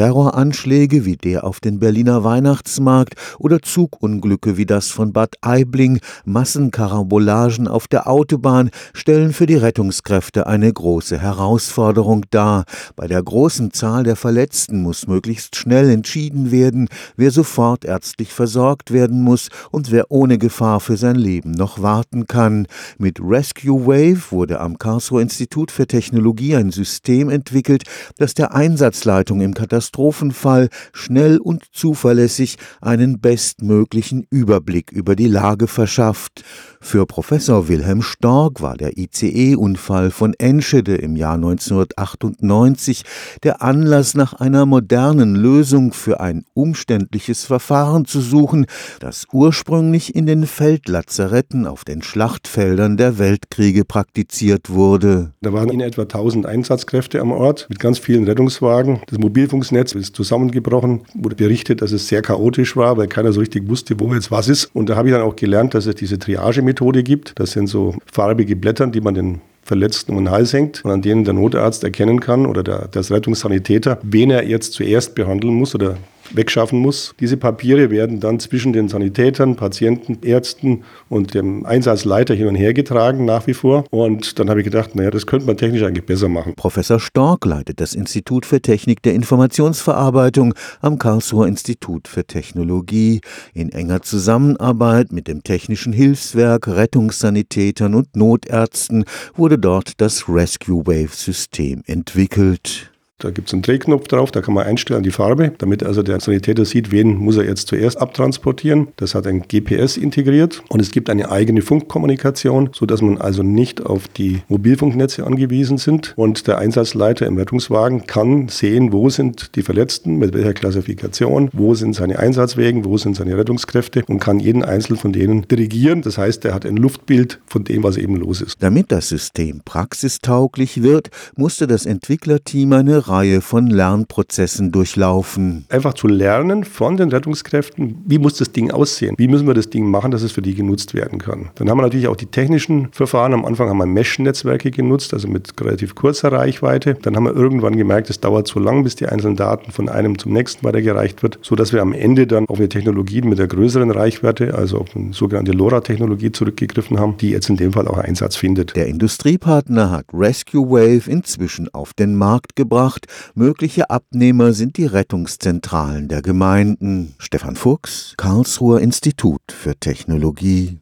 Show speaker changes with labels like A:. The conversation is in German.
A: Terroranschläge wie der auf den Berliner Weihnachtsmarkt oder Zugunglücke wie das von Bad Aibling, Massenkarambolagen auf der Autobahn stellen für die Rettungskräfte eine große Herausforderung dar. Bei der großen Zahl der Verletzten muss möglichst schnell entschieden werden, wer sofort ärztlich versorgt werden muss und wer ohne Gefahr für sein Leben noch warten kann. Mit Rescue Wave wurde am Karlsruher Institut für Technologie ein System entwickelt, das der Einsatzleitung im Katastrophenfall schnell und zuverlässig einen bestmöglichen Überblick über die Lage verschafft. Für Professor Wilhelm Stork war der ICE-Unfall von Enschede im Jahr 1998 der Anlass, nach einer modernen Lösung für ein umständliches Verfahren zu suchen, das ursprünglich in den Feldlazaretten auf den Schlachtfeldern der Weltkriege praktiziert wurde.
B: Da waren in etwa 1000 Einsatzkräfte am Ort mit ganz vielen Rettungswagen. Das Mobilfunknetz ist zusammengebrochen, wurde berichtet, dass es sehr chaotisch war, weil keiner so richtig wusste, wo jetzt was ist. Und da habe ich dann auch gelernt, dass es diese Triage Methode gibt. Das sind so farbige Blätter, die man den Verletzten um den Hals hängt und an denen der Notarzt erkennen kann oder der, das Rettungssanitäter, wen er jetzt zuerst behandeln muss oder wegschaffen muss. Diese Papiere werden dann zwischen den Sanitätern, Patienten, Ärzten und dem Einsatzleiter hin und her getragen, nach wie vor. Und dann habe ich gedacht, naja, das könnte man technisch eigentlich besser machen.
A: Professor Stork leitet das Institut für Technik der Informationsverarbeitung am Karlsruher Institut für Technologie in enger Zusammenarbeit mit dem Technischen Hilfswerk, Rettungssanitätern und Notärzten wurde dort das Rescue Wave System entwickelt.
B: Da gibt es einen Drehknopf drauf, da kann man einstellen die Farbe, damit also der Sanitäter sieht, wen muss er jetzt zuerst abtransportieren. Das hat ein GPS integriert und es gibt eine eigene Funkkommunikation, sodass man also nicht auf die Mobilfunknetze angewiesen sind. Und der Einsatzleiter im Rettungswagen kann sehen, wo sind die Verletzten, mit welcher Klassifikation, wo sind seine Einsatzwegen, wo sind seine Rettungskräfte und kann jeden einzelnen von denen dirigieren. Das heißt, er hat ein Luftbild von dem, was eben los ist.
A: Damit das System praxistauglich wird, musste das Entwicklerteam eine Reihe von Lernprozessen durchlaufen.
B: Einfach zu lernen von den Rettungskräften, wie muss das Ding aussehen? Wie müssen wir das Ding machen, dass es für die genutzt werden kann? Dann haben wir natürlich auch die technischen Verfahren. Am Anfang haben wir Mesh-Netzwerke genutzt, also mit relativ kurzer Reichweite. Dann haben wir irgendwann gemerkt, es dauert so lang, bis die einzelnen Daten von einem zum nächsten weitergereicht wird, sodass wir am Ende dann auf eine Technologie mit der größeren Reichweite, also auf eine sogenannte LoRa-Technologie zurückgegriffen haben, die jetzt in dem Fall auch Einsatz findet.
A: Der Industriepartner hat Rescue Wave inzwischen auf den Markt gebracht gemacht. Mögliche Abnehmer sind die Rettungszentralen der Gemeinden. Stefan Fuchs, Karlsruher Institut für Technologie